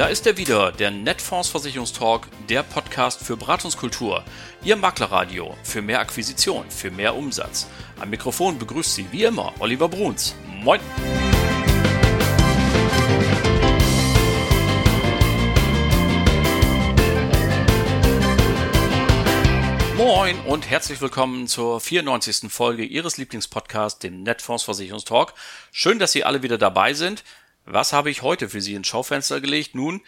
da ist er wieder, der Netfonds Versicherungstalk, der Podcast für Beratungskultur. Ihr Maklerradio für mehr Akquisition, für mehr Umsatz. Am Mikrofon begrüßt Sie wie immer Oliver Bruns. Moin! Moin und herzlich willkommen zur 94. Folge Ihres Lieblingspodcasts, dem Netfonds Versicherungstalk. Schön, dass Sie alle wieder dabei sind. Was habe ich heute für Sie ins Schaufenster gelegt? Nun,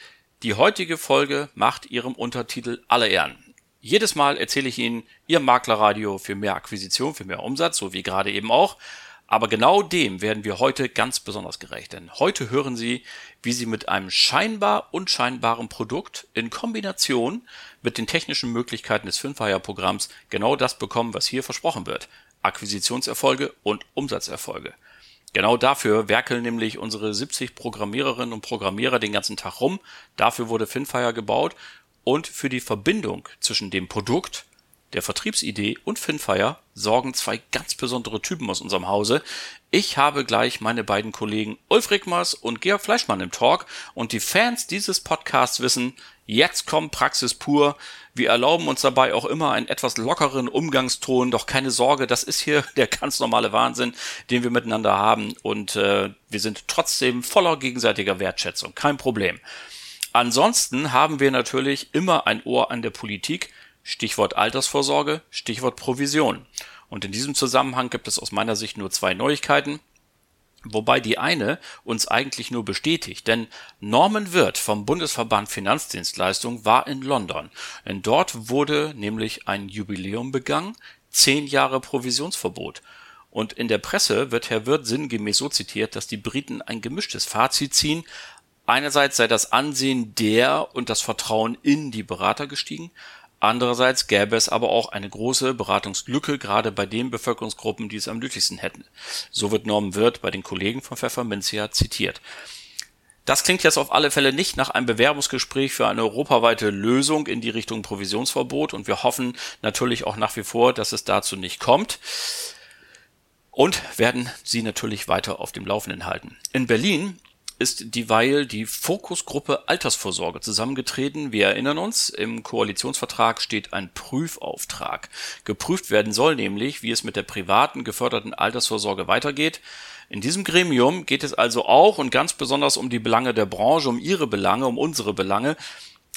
die heutige Folge macht ihrem Untertitel alle Ehren. Jedes Mal erzähle ich Ihnen Ihr Maklerradio für mehr Akquisition, für mehr Umsatz, so wie gerade eben auch. Aber genau dem werden wir heute ganz besonders gerecht, denn heute hören Sie, wie Sie mit einem scheinbar unscheinbaren Produkt in Kombination mit den technischen Möglichkeiten des Finfire-Programms genau das bekommen, was hier versprochen wird. Akquisitionserfolge und Umsatzerfolge. Genau dafür werkeln nämlich unsere 70 Programmiererinnen und Programmierer den ganzen Tag rum. Dafür wurde Finfire gebaut und für die Verbindung zwischen dem Produkt, der Vertriebsidee und Finfire sorgen zwei ganz besondere Typen aus unserem Hause. Ich habe gleich meine beiden Kollegen Ulf Rickmers und Georg Fleischmann im Talk und die Fans dieses Podcasts wissen, jetzt kommt Praxis pur. Wir erlauben uns dabei auch immer einen etwas lockeren Umgangston, doch keine Sorge, das ist hier der ganz normale Wahnsinn, den wir miteinander haben und äh, wir sind trotzdem voller gegenseitiger Wertschätzung, kein Problem. Ansonsten haben wir natürlich immer ein Ohr an der Politik, Stichwort Altersvorsorge, Stichwort Provision. Und in diesem Zusammenhang gibt es aus meiner Sicht nur zwei Neuigkeiten. Wobei die eine uns eigentlich nur bestätigt, denn Norman Wirth vom Bundesverband Finanzdienstleistung war in London. Denn dort wurde nämlich ein Jubiläum begangen, zehn Jahre Provisionsverbot. Und in der Presse wird Herr Wirth sinngemäß so zitiert, dass die Briten ein gemischtes Fazit ziehen. Einerseits sei das Ansehen der und das Vertrauen in die Berater gestiegen, Andererseits gäbe es aber auch eine große Beratungslücke, gerade bei den Bevölkerungsgruppen, die es am nötigsten hätten. So wird Norman Wirth bei den Kollegen von Pfefferminzia zitiert. Das klingt jetzt auf alle Fälle nicht nach einem Bewerbungsgespräch für eine europaweite Lösung in die Richtung Provisionsverbot und wir hoffen natürlich auch nach wie vor, dass es dazu nicht kommt und werden Sie natürlich weiter auf dem Laufenden halten. In Berlin ist dieweil die Fokusgruppe Altersvorsorge zusammengetreten. Wir erinnern uns, im Koalitionsvertrag steht ein Prüfauftrag. Geprüft werden soll nämlich, wie es mit der privaten geförderten Altersvorsorge weitergeht. In diesem Gremium geht es also auch und ganz besonders um die Belange der Branche, um ihre Belange, um unsere Belange.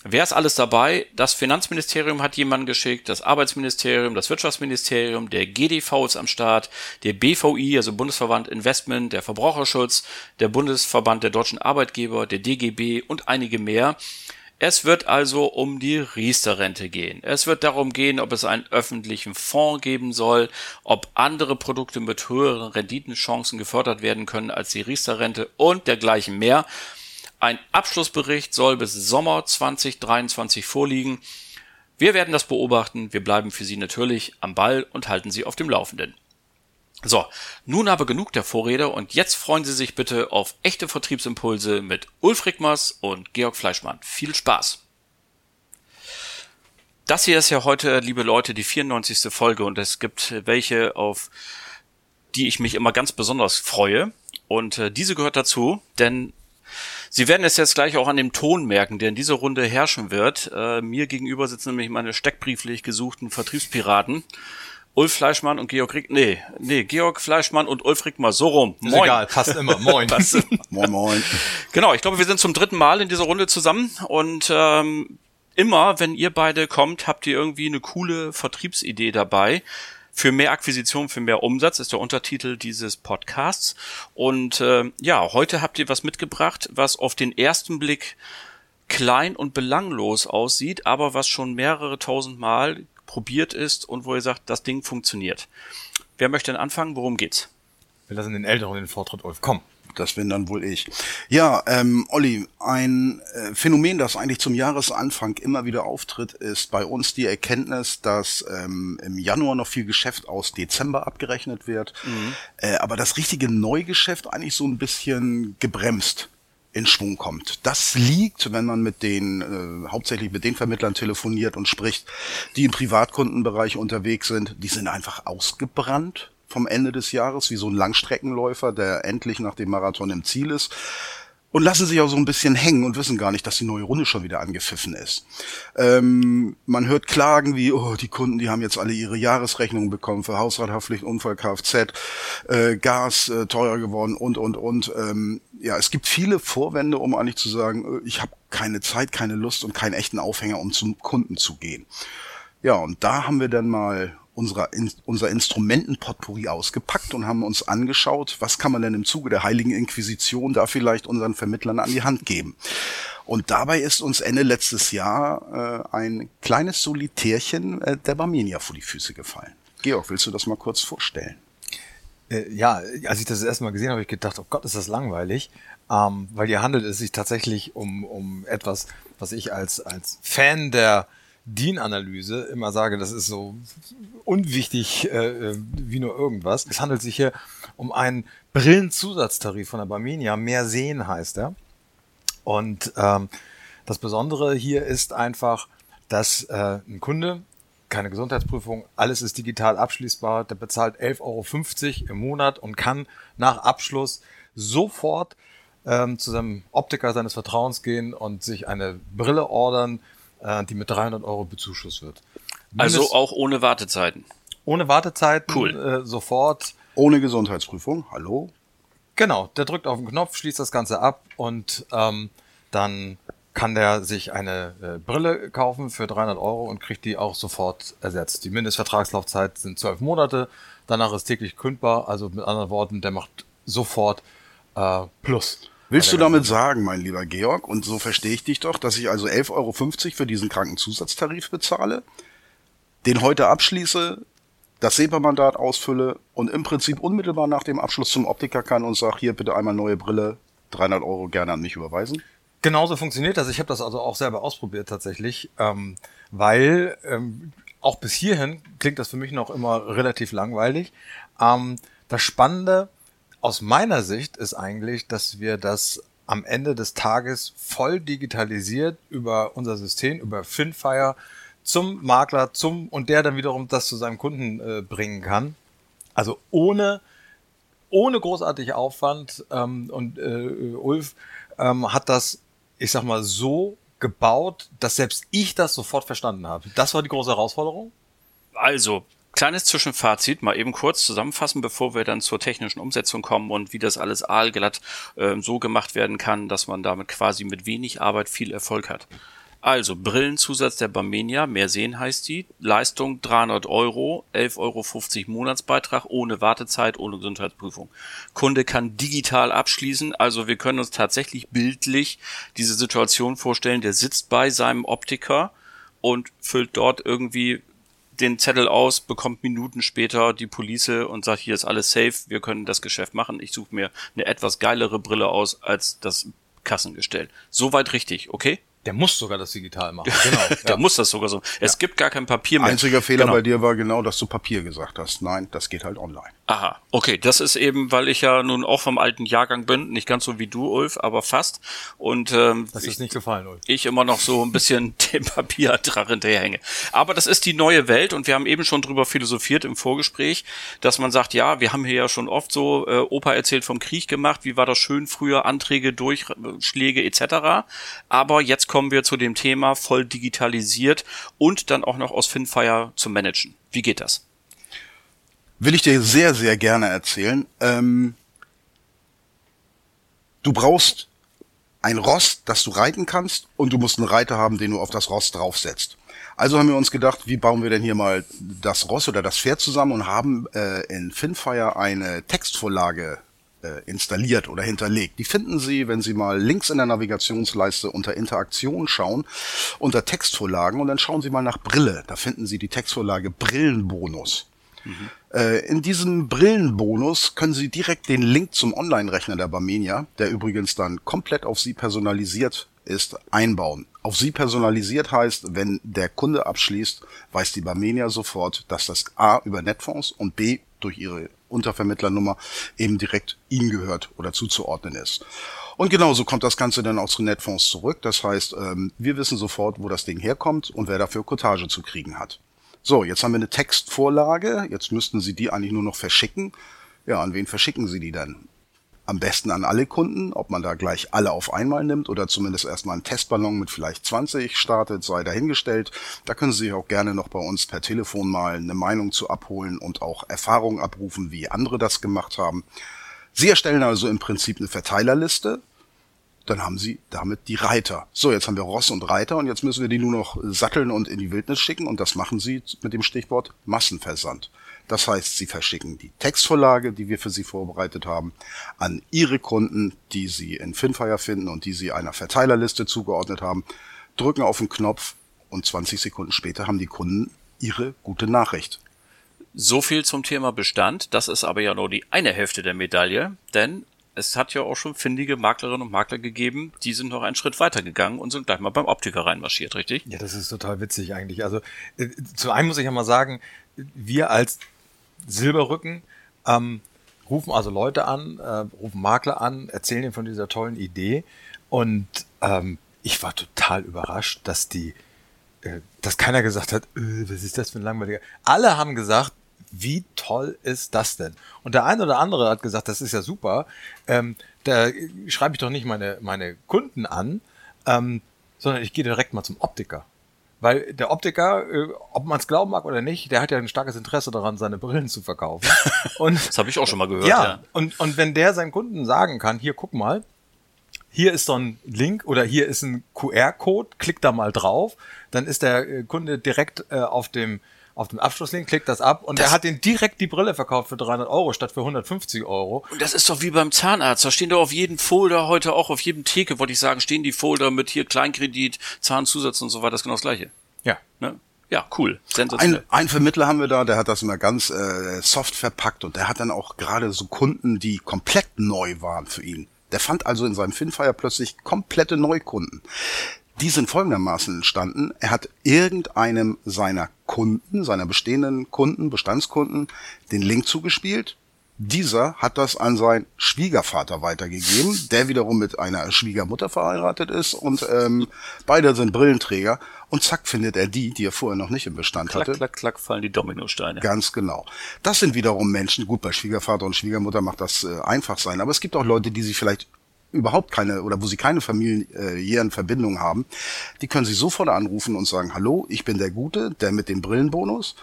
Wer ist alles dabei? Das Finanzministerium hat jemanden geschickt, das Arbeitsministerium, das Wirtschaftsministerium, der GDV ist am Start, der BVI, also Bundesverband Investment, der Verbraucherschutz, der Bundesverband der deutschen Arbeitgeber, der DGB und einige mehr. Es wird also um die Riester-Rente gehen. Es wird darum gehen, ob es einen öffentlichen Fonds geben soll, ob andere Produkte mit höheren Renditenchancen gefördert werden können als die Riester-Rente und dergleichen mehr. Ein Abschlussbericht soll bis Sommer 2023 vorliegen. Wir werden das beobachten. Wir bleiben für Sie natürlich am Ball und halten Sie auf dem Laufenden. So, nun aber genug der Vorrede und jetzt freuen Sie sich bitte auf echte Vertriebsimpulse mit Ulf Rickmers und Georg Fleischmann. Viel Spaß! Das hier ist ja heute, liebe Leute, die 94. Folge und es gibt welche, auf die ich mich immer ganz besonders freue. Und äh, diese gehört dazu, denn Sie werden es jetzt gleich auch an dem Ton merken, der in dieser Runde herrschen wird. Äh, mir gegenüber sitzen nämlich meine steckbrieflich gesuchten Vertriebspiraten. Ulf Fleischmann und Georg Rick, nee, nee, Georg Fleischmann und Ulf Rickmar, so rum. Moin. Ist egal, passt immer, moin. passt immer. moin, moin. Genau, ich glaube, wir sind zum dritten Mal in dieser Runde zusammen und ähm, immer, wenn ihr beide kommt, habt ihr irgendwie eine coole Vertriebsidee dabei für mehr Akquisition, für mehr Umsatz ist der Untertitel dieses Podcasts. Und äh, ja, heute habt ihr was mitgebracht, was auf den ersten Blick klein und belanglos aussieht, aber was schon mehrere tausend Mal probiert ist und wo ihr sagt, das Ding funktioniert. Wer möchte denn anfangen? Worum geht's? Wir lassen den Älteren den Vortritt, Ulf. Komm das bin dann wohl ich. Ja, ähm, Olli, ein äh, Phänomen, das eigentlich zum Jahresanfang immer wieder auftritt, ist bei uns die Erkenntnis, dass ähm, im Januar noch viel Geschäft aus Dezember abgerechnet wird, mhm. äh, aber das richtige Neugeschäft eigentlich so ein bisschen gebremst in Schwung kommt. Das liegt, wenn man mit den, äh, hauptsächlich mit den Vermittlern telefoniert und spricht, die im Privatkundenbereich unterwegs sind, die sind einfach ausgebrannt vom Ende des Jahres, wie so ein Langstreckenläufer, der endlich nach dem Marathon im Ziel ist. und lassen sich auch so ein bisschen hängen und wissen gar nicht, dass die neue Runde schon wieder angepfiffen ist. Ähm, man hört Klagen wie, oh, die Kunden, die haben jetzt alle ihre Jahresrechnungen bekommen für Hausrathaftpflicht, Unfall, Kfz, äh, Gas äh, teurer geworden und, und, und. Ähm, ja, es gibt viele Vorwände, um eigentlich zu sagen, äh, ich habe keine Zeit, keine Lust und keinen echten Aufhänger, um zum Kunden zu gehen. Ja, und da haben wir dann mal unserer, in, unser Instrumentenpotpourri ausgepackt und haben uns angeschaut, was kann man denn im Zuge der Heiligen Inquisition da vielleicht unseren Vermittlern an die Hand geben. Und dabei ist uns Ende letztes Jahr äh, ein kleines Solitärchen äh, der Barmenia vor die Füße gefallen. Georg, willst du das mal kurz vorstellen? Äh, ja, als ich das erstmal gesehen habe, habe ich gedacht, oh Gott, ist das langweilig. Ähm, weil hier handelt es sich tatsächlich um, um etwas, was ich als, als Fan der DIN-Analyse immer sage, das ist so unwichtig äh, äh, wie nur irgendwas. Es handelt sich hier um einen Brillenzusatztarif von der Barmenia. Mehr sehen heißt er. Und ähm, das Besondere hier ist einfach, dass äh, ein Kunde keine Gesundheitsprüfung, alles ist digital abschließbar, der bezahlt 11,50 Euro im Monat und kann nach Abschluss sofort ähm, zu seinem Optiker seines Vertrauens gehen und sich eine Brille ordern, die mit 300 Euro bezuschusst wird. Also Mindest also auch ohne Wartezeiten. Ohne Wartezeiten, cool. äh, sofort. Ohne Gesundheitsprüfung, hallo? Genau, der drückt auf den Knopf, schließt das Ganze ab und ähm, dann kann der sich eine äh, Brille kaufen für 300 Euro und kriegt die auch sofort ersetzt. Die Mindestvertragslaufzeit sind zwölf Monate, danach ist täglich kündbar, also mit anderen Worten, der macht sofort äh, Plus. Willst du damit sagen, mein lieber Georg, und so verstehe ich dich doch, dass ich also 11,50 Euro für diesen Krankenzusatztarif bezahle, den heute abschließe, das SEPA-Mandat ausfülle und im Prinzip unmittelbar nach dem Abschluss zum Optiker kann und sage, hier bitte einmal neue Brille, 300 Euro gerne an mich überweisen? Genauso funktioniert das. Ich habe das also auch selber ausprobiert tatsächlich, ähm, weil ähm, auch bis hierhin klingt das für mich noch immer relativ langweilig. Ähm, das Spannende aus meiner Sicht ist eigentlich, dass wir das am Ende des Tages voll digitalisiert über unser System, über Finfire zum Makler, zum und der dann wiederum das zu seinem Kunden äh, bringen kann. Also ohne ohne großartig Aufwand ähm, und äh, Ulf ähm, hat das, ich sag mal, so gebaut, dass selbst ich das sofort verstanden habe. Das war die große Herausforderung. Also, Kleines Zwischenfazit, mal eben kurz zusammenfassen, bevor wir dann zur technischen Umsetzung kommen und wie das alles aalglatt äh, so gemacht werden kann, dass man damit quasi mit wenig Arbeit viel Erfolg hat. Also, Brillenzusatz der Barmenia, mehr sehen heißt die, Leistung 300 Euro, 11,50 Euro Monatsbeitrag, ohne Wartezeit, ohne Gesundheitsprüfung. Kunde kann digital abschließen, also wir können uns tatsächlich bildlich diese Situation vorstellen, der sitzt bei seinem Optiker und füllt dort irgendwie den Zettel aus, bekommt Minuten später die Police und sagt, hier ist alles safe, wir können das Geschäft machen. Ich suche mir eine etwas geilere Brille aus als das Kassengestell. Soweit richtig, okay? Der muss sogar das digital machen. Genau. der ja. muss das sogar so. Es ja. gibt gar kein Papier mehr. Einziger Fehler genau. bei dir war genau, dass du Papier gesagt hast. Nein, das geht halt online. Aha, okay. Das ist eben, weil ich ja nun auch vom alten Jahrgang bin, nicht ganz so wie du, Ulf, aber fast. Und ähm, das ist ich, nicht gefallen, Ulf. Ich immer noch so ein bisschen dem Papierdrach hinterherhänge. Aber das ist die neue Welt und wir haben eben schon drüber philosophiert im Vorgespräch, dass man sagt, ja, wir haben hier ja schon oft so äh, Opa erzählt vom Krieg gemacht, wie war das schön früher, Anträge, Durchschläge etc. Aber jetzt kommen wir zu dem Thema voll digitalisiert und dann auch noch aus Finfire zu managen. Wie geht das? Will ich dir sehr, sehr gerne erzählen. Ähm, du brauchst ein Rost, das du reiten kannst, und du musst einen Reiter haben, den du auf das Rost draufsetzt. Also haben wir uns gedacht, wie bauen wir denn hier mal das Ross oder das Pferd zusammen und haben äh, in Finfire eine Textvorlage äh, installiert oder hinterlegt. Die finden Sie, wenn Sie mal links in der Navigationsleiste unter Interaktion schauen, unter Textvorlagen und dann schauen Sie mal nach Brille. Da finden Sie die Textvorlage Brillenbonus. Mhm. Äh, in diesem Brillenbonus können Sie direkt den Link zum Online-Rechner der Barmenia, der übrigens dann komplett auf Sie personalisiert ist, einbauen. Auf Sie personalisiert heißt, wenn der Kunde abschließt, weiß die Barmenia sofort, dass das A über Netfonds und B durch ihre Untervermittlernummer eben direkt Ihnen gehört oder zuzuordnen ist. Und genauso kommt das Ganze dann auch zu Netfonds zurück. Das heißt, ähm, wir wissen sofort, wo das Ding herkommt und wer dafür Cottage zu kriegen hat. So, jetzt haben wir eine Textvorlage. Jetzt müssten Sie die eigentlich nur noch verschicken. Ja, an wen verschicken Sie die dann? Am besten an alle Kunden, ob man da gleich alle auf einmal nimmt oder zumindest erstmal einen Testballon mit vielleicht 20 startet, sei dahingestellt. Da können Sie sich auch gerne noch bei uns per Telefon mal eine Meinung zu abholen und auch Erfahrungen abrufen, wie andere das gemacht haben. Sie erstellen also im Prinzip eine Verteilerliste, dann haben Sie damit die Reiter. So, jetzt haben wir Ross und Reiter und jetzt müssen wir die nur noch satteln und in die Wildnis schicken und das machen Sie mit dem Stichwort Massenversand. Das heißt, Sie verschicken die Textvorlage, die wir für Sie vorbereitet haben, an Ihre Kunden, die Sie in Finfire finden und die Sie einer Verteilerliste zugeordnet haben, drücken auf den Knopf und 20 Sekunden später haben die Kunden Ihre gute Nachricht. So viel zum Thema Bestand. Das ist aber ja nur die eine Hälfte der Medaille, denn es hat ja auch schon findige Maklerinnen und Makler gegeben, die sind noch einen Schritt weiter gegangen und sind gleich mal beim Optiker reinmarschiert, richtig? Ja, das ist total witzig eigentlich. Also äh, zu einem muss ich ja mal sagen, wir als Silberrücken ähm, rufen also Leute an, äh, rufen Makler an, erzählen ihnen von dieser tollen Idee und ähm, ich war total überrascht, dass die, äh, dass keiner gesagt hat, äh, was ist das für ein langweiliger. Alle haben gesagt, wie toll ist das denn? Und der eine oder andere hat gesagt, das ist ja super. Ähm, da schreibe ich doch nicht meine, meine Kunden an, ähm, sondern ich gehe direkt mal zum Optiker. Weil der Optiker, äh, ob man es glauben mag oder nicht, der hat ja ein starkes Interesse daran, seine Brillen zu verkaufen. Und, das habe ich auch schon mal gehört. Ja, ja, Und, und wenn der seinen Kunden sagen kann, hier guck mal, hier ist so ein Link oder hier ist ein QR-Code, klick da mal drauf, dann ist der äh, Kunde direkt äh, auf dem auf dem Abschlusslink, klickt das ab und das, er hat den direkt die Brille verkauft für 300 Euro statt für 150 Euro. Und das ist doch wie beim Zahnarzt. Da stehen doch auf jedem Folder heute auch auf jedem Theke, wollte ich sagen, stehen die Folder mit hier Kleinkredit, Zahnzusatz und so weiter. Das ist genau das Gleiche. Ja. Ne? Ja, cool. Ein, ein Vermittler haben wir da, der hat das immer ganz äh, soft verpackt und der hat dann auch gerade so Kunden, die komplett neu waren für ihn. Der fand also in seinem Finfire plötzlich komplette Neukunden. Die sind folgendermaßen entstanden. Er hat irgendeinem seiner Kunden, seiner bestehenden Kunden, Bestandskunden, den Link zugespielt. Dieser hat das an seinen Schwiegervater weitergegeben, der wiederum mit einer Schwiegermutter verheiratet ist und ähm, beide sind Brillenträger und zack findet er die, die er vorher noch nicht im Bestand klack, hatte. Klack, klack, fallen die Dominosteine. Ganz genau. Das sind wiederum Menschen, gut, bei Schwiegervater und Schwiegermutter macht das äh, einfach sein, aber es gibt auch Leute, die sich vielleicht überhaupt keine oder wo sie keine familiären Verbindungen haben, die können sie sofort anrufen und sagen, hallo, ich bin der Gute, der mit dem Brillenbonus.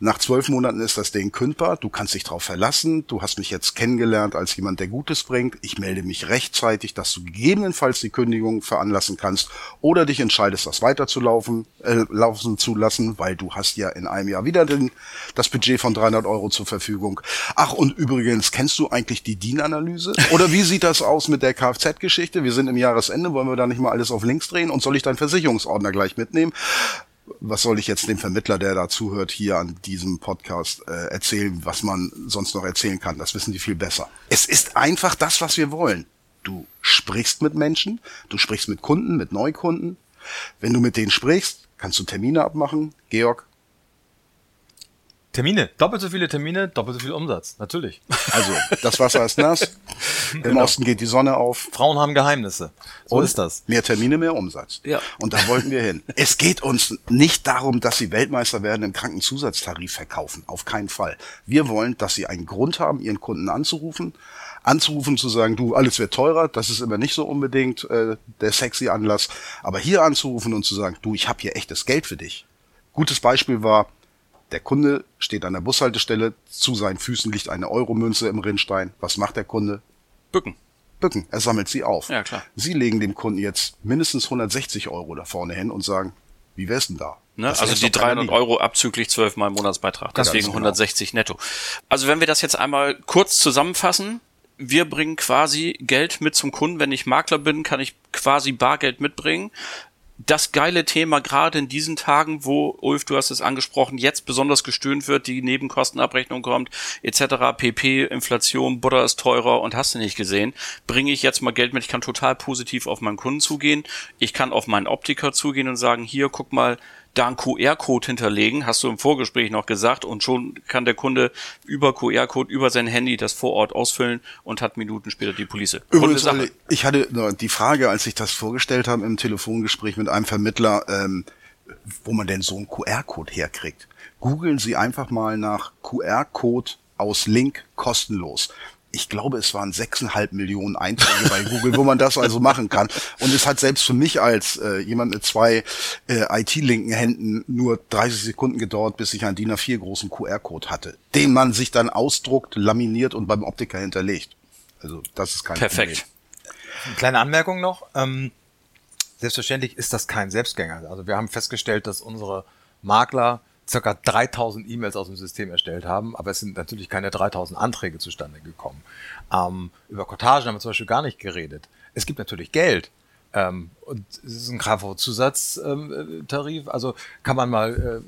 Nach zwölf Monaten ist das Ding kündbar. Du kannst dich darauf verlassen. Du hast mich jetzt kennengelernt als jemand, der Gutes bringt. Ich melde mich rechtzeitig, dass du gegebenenfalls die Kündigung veranlassen kannst oder dich entscheidest, das weiterzulaufen, äh, laufen zu lassen, weil du hast ja in einem Jahr wieder den, das Budget von 300 Euro zur Verfügung. Ach, und übrigens, kennst du eigentlich die DIN-Analyse? Oder wie sieht das aus mit der Kfz-Geschichte? Wir sind im Jahresende. Wollen wir da nicht mal alles auf links drehen? Und soll ich deinen Versicherungsordner gleich mitnehmen? Was soll ich jetzt dem Vermittler, der da zuhört, hier an diesem Podcast äh, erzählen, was man sonst noch erzählen kann? Das wissen die viel besser. Es ist einfach das, was wir wollen. Du sprichst mit Menschen, du sprichst mit Kunden, mit Neukunden. Wenn du mit denen sprichst, kannst du Termine abmachen. Georg, Termine, doppelt so viele Termine, doppelt so viel Umsatz, natürlich. Also, das Wasser ist nass, im genau. Osten geht die Sonne auf. Frauen haben Geheimnisse. So Und ist das. Mehr Termine, mehr Umsatz. Ja. Und da wollten wir hin. Es geht uns nicht darum, dass sie Weltmeister werden im Krankenzusatztarif verkaufen. Auf keinen Fall. Wir wollen, dass sie einen Grund haben, ihren Kunden anzurufen, anzurufen, zu sagen, du, alles wird teurer, das ist immer nicht so unbedingt äh, der sexy Anlass, aber hier anzurufen und zu sagen, du, ich habe hier echtes Geld für dich. Gutes Beispiel war, der Kunde steht an der Bushaltestelle, zu seinen Füßen liegt eine Euromünze im Rinnstein. Was macht der Kunde? Bücken. Bücken. Er sammelt sie auf. Ja, klar. Sie legen dem Kunden jetzt mindestens 160 Euro da vorne hin und sagen, wie wär's denn da? Ne? Also die 300 Euro abzüglich 12 Mal Monatsbeitrag. Deswegen genau. 160 netto. Also wenn wir das jetzt einmal kurz zusammenfassen, wir bringen quasi Geld mit zum Kunden. Wenn ich Makler bin, kann ich quasi Bargeld mitbringen das geile Thema gerade in diesen Tagen, wo, Ulf, du hast es angesprochen, jetzt besonders gestöhnt wird, die Nebenkostenabrechnung kommt, etc., PP, Inflation, Butter ist teurer und hast du nicht gesehen, bringe ich jetzt mal Geld mit, ich kann total positiv auf meinen Kunden zugehen, ich kann auf meinen Optiker zugehen und sagen, hier, guck mal, da einen QR-Code hinterlegen, hast du im Vorgespräch noch gesagt, und schon kann der Kunde über QR-Code, über sein Handy das vor Ort ausfüllen und hat Minuten später die Police. Übrigens, ich hatte die Frage, als ich das vorgestellt habe im Telefongespräch mit einem Vermittler, ähm, wo man denn so einen QR-Code herkriegt. Googeln Sie einfach mal nach QR-Code aus Link kostenlos. Ich glaube, es waren sechseinhalb Millionen Einträge bei Google, wo man das also machen kann. Und es hat selbst für mich als äh, jemand mit zwei äh, IT-linken Händen nur 30 Sekunden gedauert, bis ich einen DIN A4 großen QR-Code hatte, den man sich dann ausdruckt, laminiert und beim Optiker hinterlegt. Also das ist kein Perfekt. Eine kleine Anmerkung noch. Ähm, selbstverständlich ist das kein Selbstgänger. Also wir haben festgestellt, dass unsere Makler circa 3000 E-Mails aus dem System erstellt haben, aber es sind natürlich keine 3000 Anträge zustande gekommen. Ähm, über Cottage haben wir zum Beispiel gar nicht geredet. Es gibt natürlich Geld. Ähm, und es ist ein KV-Zusatztarif, also kann man mal äh,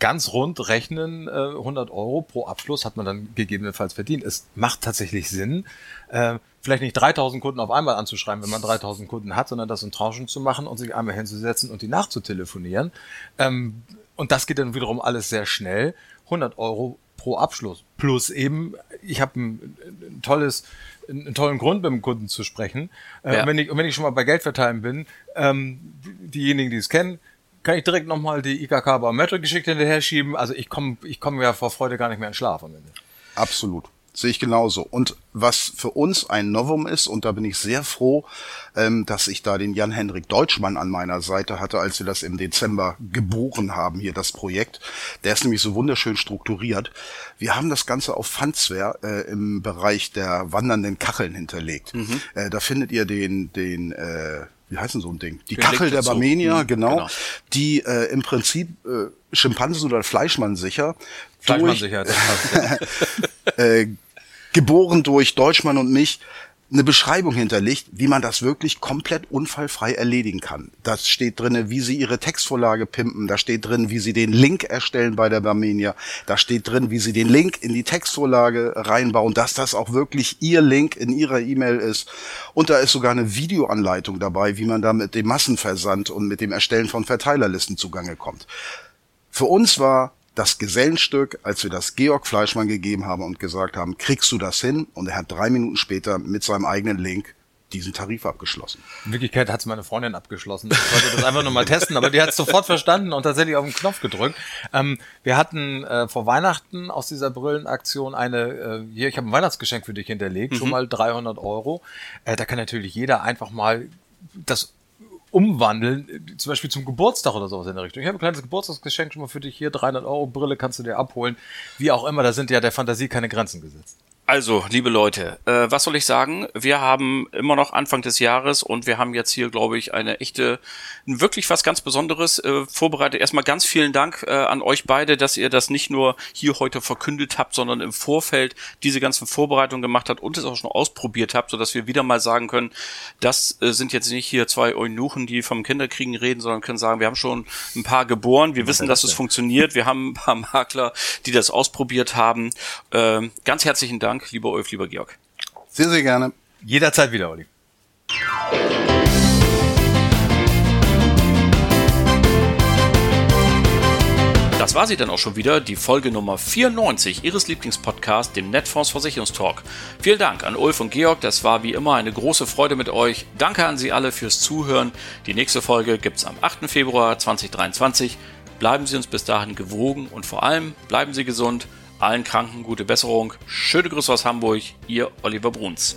ganz rund rechnen, äh, 100 Euro pro Abschluss hat man dann gegebenenfalls verdient. Es macht tatsächlich Sinn, äh, vielleicht nicht 3000 Kunden auf einmal anzuschreiben, wenn man 3000 Kunden hat, sondern das in Tranchen zu machen und sich einmal hinzusetzen und die nachzutelefonieren. Ähm, und das geht dann wiederum alles sehr schnell. 100 Euro pro Abschluss. Plus eben, ich habe ein, ein, tolles, einen tollen Grund, mit dem Kunden zu sprechen. Äh, ja. und, wenn ich, und wenn ich schon mal bei Geldverteilen bin, ähm, diejenigen, die es kennen, kann ich direkt nochmal die IKK Biometric-Geschichte hinterher schieben. Also ich komme ich komm ja vor Freude gar nicht mehr in Schlaf am Ende. Absolut. Sehe ich genauso. Und was für uns ein Novum ist, und da bin ich sehr froh, ähm, dass ich da den Jan-Henrik Deutschmann an meiner Seite hatte, als wir das im Dezember geboren haben, hier das Projekt. Der ist nämlich so wunderschön strukturiert. Wir haben das Ganze auf Fundsware äh, im Bereich der wandernden Kacheln hinterlegt. Mhm. Äh, da findet ihr den, den äh, wie heißt denn so ein Ding? Die Wir Kachel der Barmenia, mhm, genau, genau, die äh, im Prinzip äh, Schimpansen oder Fleischmann sicher. Fleischmann sicher. äh, geboren durch Deutschmann und mich, eine Beschreibung hinterlegt, wie man das wirklich komplett unfallfrei erledigen kann. Da steht drinne, wie sie ihre Textvorlage pimpen, da steht drin, wie sie den Link erstellen bei der Barmenia, da steht drin, wie sie den Link in die Textvorlage reinbauen, dass das auch wirklich ihr Link in ihrer E-Mail ist. Und da ist sogar eine Videoanleitung dabei, wie man da mit dem Massenversand und mit dem Erstellen von Verteilerlisten zugange kommt. Für uns war das Gesellenstück, als wir das Georg Fleischmann gegeben haben und gesagt haben, kriegst du das hin? Und er hat drei Minuten später mit seinem eigenen Link diesen Tarif abgeschlossen. In Wirklichkeit hat es meine Freundin abgeschlossen. Ich wollte das einfach nur mal testen, aber die hat es sofort verstanden und tatsächlich auf den Knopf gedrückt. Ähm, wir hatten äh, vor Weihnachten aus dieser Brillenaktion eine, äh, hier, ich habe ein Weihnachtsgeschenk für dich hinterlegt, mhm. schon mal 300 Euro. Äh, da kann natürlich jeder einfach mal das umwandeln, zum Beispiel zum Geburtstag oder sowas in der Richtung. Ich habe ein kleines Geburtstagsgeschenk schon mal für dich hier, 300 Euro Brille kannst du dir abholen. Wie auch immer, da sind ja der Fantasie keine Grenzen gesetzt. Also, liebe Leute, äh, was soll ich sagen? Wir haben immer noch Anfang des Jahres und wir haben jetzt hier, glaube ich, eine echte, wirklich was ganz Besonderes äh, vorbereitet. Erstmal ganz vielen Dank äh, an euch beide, dass ihr das nicht nur hier heute verkündet habt, sondern im Vorfeld diese ganzen Vorbereitungen gemacht habt und es auch schon ausprobiert habt, sodass wir wieder mal sagen können, das äh, sind jetzt nicht hier zwei Eunuchen, die vom Kinderkriegen reden, sondern können sagen, wir haben schon ein paar geboren, wir wissen, dass es funktioniert, wir haben ein paar Makler, die das ausprobiert haben. Äh, ganz herzlichen Dank Dank, lieber Ulf, lieber Georg. Sehr, sehr gerne. Jederzeit wieder, Olli. Das war sie dann auch schon wieder, die Folge Nummer 94 Ihres Lieblingspodcasts, dem Netfonds Versicherungstalk. Vielen Dank an Ulf und Georg, das war wie immer eine große Freude mit euch. Danke an Sie alle fürs Zuhören. Die nächste Folge gibt's am 8. Februar 2023. Bleiben Sie uns bis dahin gewogen und vor allem bleiben Sie gesund. Allen Kranken gute Besserung. Schöne Grüße aus Hamburg, Ihr Oliver Bruns.